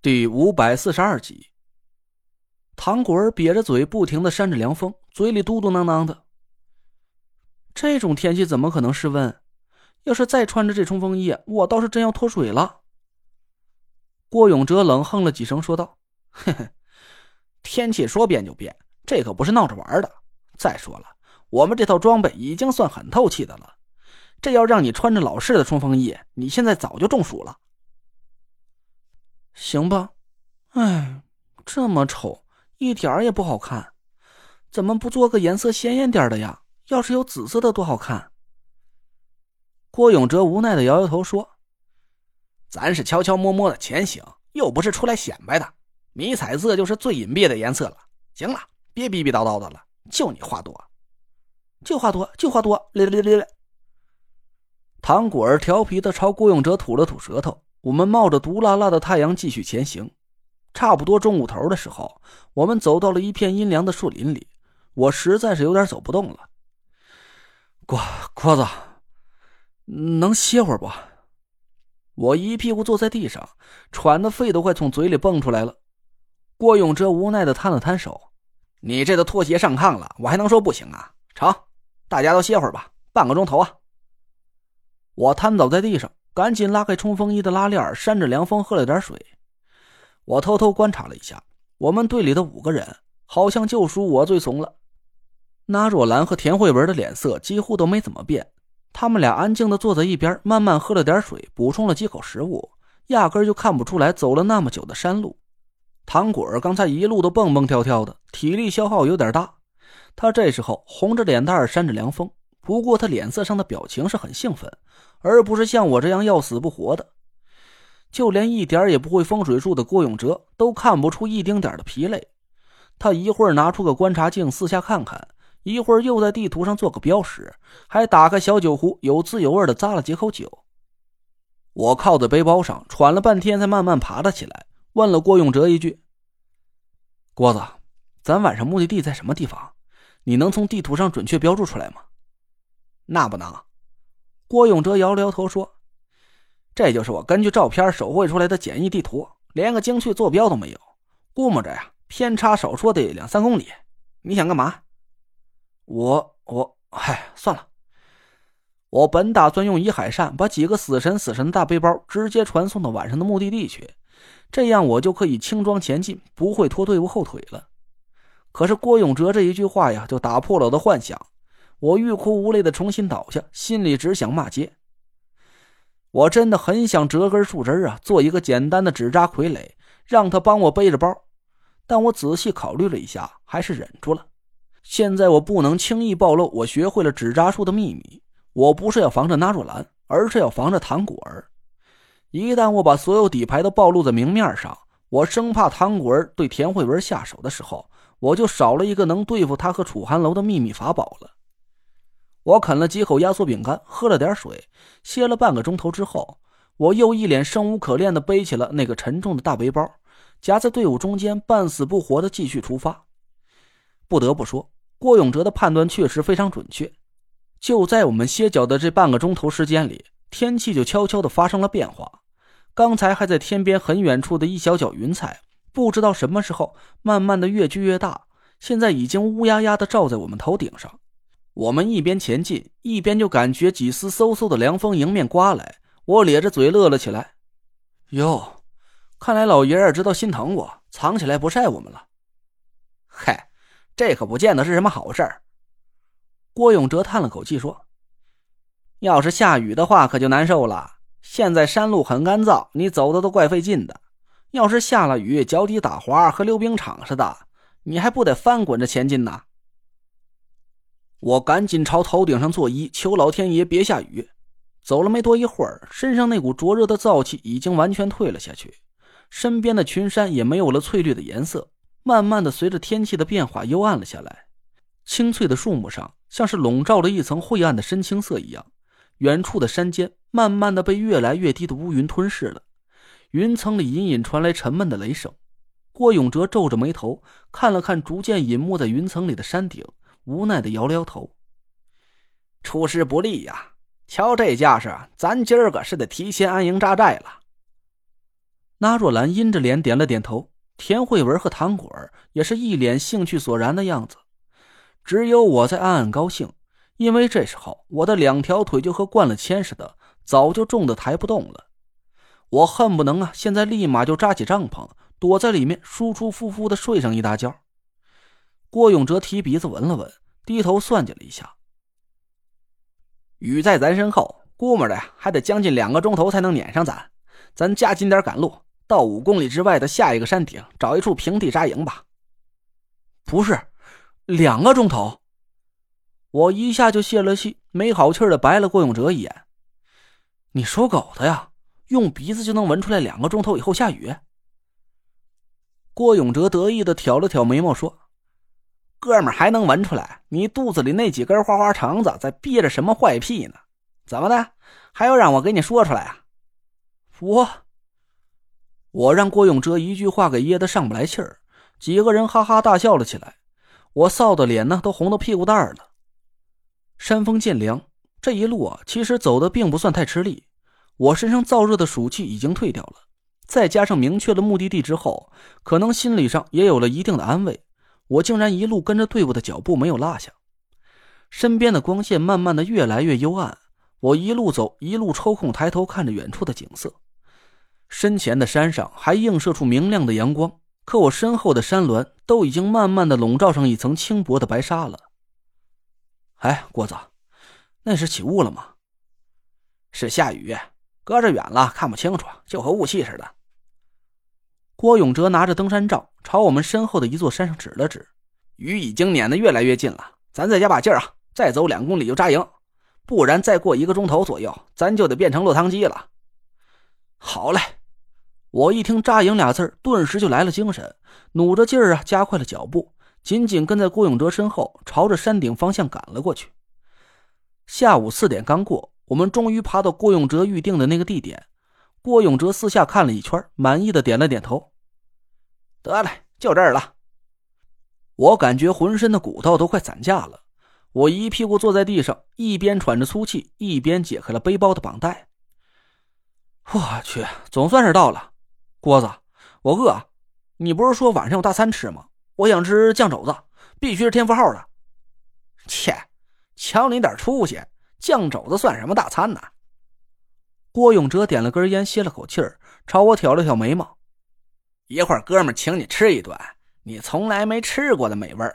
第五百四十二集，唐果儿瘪着嘴，不停的扇着凉风，嘴里嘟嘟囔囔的。这种天气怎么可能室温？要是再穿着这冲锋衣，我倒是真要脱水了。郭永哲冷哼了几声，说道：“嘿嘿，天气说变就变，这可不是闹着玩的。再说了，我们这套装备已经算很透气的了，这要让你穿着老式的冲锋衣，你现在早就中暑了。行吧，哎，这么丑，一点儿也不好看，怎么不做个颜色鲜艳点的呀？要是有紫色的，多好看。”郭永哲无奈的摇摇头说：“咱是悄悄摸摸的前行，又不是出来显摆的。迷彩色就是最隐蔽的颜色了。行了，别逼逼叨叨的了，就你话多，就话多，就话多。”咧咧咧咧。唐果儿调皮的朝郭永哲吐了吐舌头。我们冒着毒辣辣的太阳继续前行。差不多中午头的时候，我们走到了一片阴凉的树林里。我实在是有点走不动了。郭郭子。能歇会儿不？我一屁股坐在地上，喘的肺都快从嘴里蹦出来了。郭永哲无奈的摊了摊手：“你这都脱鞋上炕了，我还能说不行啊？成，大家都歇会儿吧，半个钟头啊。”我瘫倒在地上，赶紧拉开冲锋衣的拉链，扇着凉风喝了点水。我偷偷观察了一下，我们队里的五个人，好像就属我最怂了。那若兰和田慧文的脸色几乎都没怎么变。他们俩安静的坐在一边，慢慢喝了点水，补充了几口食物，压根就看不出来走了那么久的山路。唐果儿刚才一路都蹦蹦跳跳的，体力消耗有点大。他这时候红着脸蛋扇着凉风，不过他脸色上的表情是很兴奋，而不是像我这样要死不活的。就连一点也不会风水术的郭永哲都看不出一丁点的疲累。他一会儿拿出个观察镜四下看看。一会儿又在地图上做个标识，还打开小酒壶，有滋有味的咂了几口酒。我靠在背包上喘了半天，才慢慢爬了起来，问了郭永哲一句：“郭子，咱晚上目的地在什么地方？你能从地图上准确标注出来吗？”“那不能。”郭永哲摇了摇头说：“这就是我根据照片手绘出来的简易地图，连个精确坐标都没有，估摸着呀，偏差少说得两三公里。你想干嘛？”我我嗨，算了。我本打算用以海扇把几个死神死神的大背包直接传送到晚上的目的地去，这样我就可以轻装前进，不会拖队伍后腿了。可是郭永哲这一句话呀，就打破了我的幻想。我欲哭无泪的重新倒下，心里只想骂街。我真的很想折根树枝啊，做一个简单的纸扎傀儡，让他帮我背着包。但我仔细考虑了一下，还是忍住了。现在我不能轻易暴露我学会了纸扎术的秘密。我不是要防着纳若兰，而是要防着唐果儿。一旦我把所有底牌都暴露在明面上，我生怕唐果儿对田慧文下手的时候，我就少了一个能对付他和楚寒楼的秘密法宝了。我啃了几口压缩饼干，喝了点水，歇了半个钟头之后，我又一脸生无可恋的背起了那个沉重的大背包，夹在队伍中间，半死不活的继续出发。不得不说。郭永哲的判断确实非常准确，就在我们歇脚的这半个钟头时间里，天气就悄悄的发生了变化。刚才还在天边很远处的一小角云彩，不知道什么时候慢慢的越聚越大，现在已经乌压压的罩在我们头顶上。我们一边前进，一边就感觉几丝嗖嗖的凉风迎面刮来，我咧着嘴乐了起来。哟，看来老爷儿知道心疼我，藏起来不晒我们了。嗨。这可不见得是什么好事儿。郭永哲叹了口气说：“要是下雨的话，可就难受了。现在山路很干燥，你走的都怪费劲的。要是下了雨，脚底打滑，和溜冰场似的，你还不得翻滚着前进呢？”我赶紧朝头顶上作揖，求老天爷别下雨。走了没多一会儿，身上那股灼热的燥气已经完全退了下去，身边的群山也没有了翠绿的颜色。慢慢的，随着天气的变化，幽暗了下来。青翠的树木上，像是笼罩了一层晦暗的深青色一样。远处的山间，慢慢的被越来越低的乌云吞噬了。云层里隐隐传来沉闷的雷声。郭永哲皱着眉头，看了看逐渐隐没在云层里的山顶，无奈的摇了摇头：“出师不利呀！瞧这架势，咱今儿个是得提前安营扎寨了。”那若兰阴着脸点了点头，田慧文和唐果儿也是一脸兴趣索然的样子，只有我在暗暗高兴，因为这时候我的两条腿就和灌了铅似的，早就重的抬不动了。我恨不能啊，现在立马就扎起帐篷，躲在里面舒舒服服的睡上一大觉。郭永哲提鼻子闻了闻，低头算计了一下，雨在咱身后，估摸着呀，还得将近两个钟头才能撵上咱。咱加紧点赶路，到五公里之外的下一个山顶找一处平地扎营吧。不是，两个钟头。我一下就泄了气，没好气的白了郭永哲一眼：“你说狗的呀？”用鼻子就能闻出来两个钟头以后下雨。郭永哲得意的挑了挑眉毛说：“哥们还能闻出来？你肚子里那几根花花肠子在憋着什么坏屁呢？怎么的？还要让我给你说出来啊？”我，我让郭永哲一句话给噎得上不来气儿，几个人哈哈大笑了起来。我臊的脸呢都红到屁股蛋儿了。山风渐凉，这一路啊，其实走的并不算太吃力。我身上燥热的暑气已经退掉了，再加上明确了目的地之后，可能心理上也有了一定的安慰。我竟然一路跟着队伍的脚步没有落下，身边的光线慢慢的越来越幽暗。我一路走，一路抽空抬头看着远处的景色，身前的山上还映射出明亮的阳光，可我身后的山峦都已经慢慢的笼罩上一层轻薄的白纱了。哎，郭子，那是起雾了吗？是下雨。隔着远了看不清楚，就和雾气似的。郭永哲拿着登山杖朝我们身后的一座山上指了指，雨已经撵得越来越近了，咱再加把劲儿啊！再走两公里就扎营，不然再过一个钟头左右，咱就得变成落汤鸡了。好嘞！我一听“扎营”俩字顿时就来了精神，努着劲儿啊，加快了脚步，紧紧跟在郭永哲身后，朝着山顶方向赶了过去。下午四点刚过。我们终于爬到郭永哲预定的那个地点。郭永哲四下看了一圈，满意的点了点头。得嘞，就这儿了。我感觉浑身的骨头都快散架了。我一屁股坐在地上，一边喘着粗气，一边解开了背包的绑带。我去，总算是到了。郭子，我饿。你不是说晚上有大餐吃吗？我想吃酱肘子，必须是天福号的。切，瞧你点出息！酱肘子算什么大餐呢？郭永哲点了根烟，吸了口气儿，朝我挑了挑眉毛。一会儿哥们请你吃一顿，你从来没吃过的美味儿。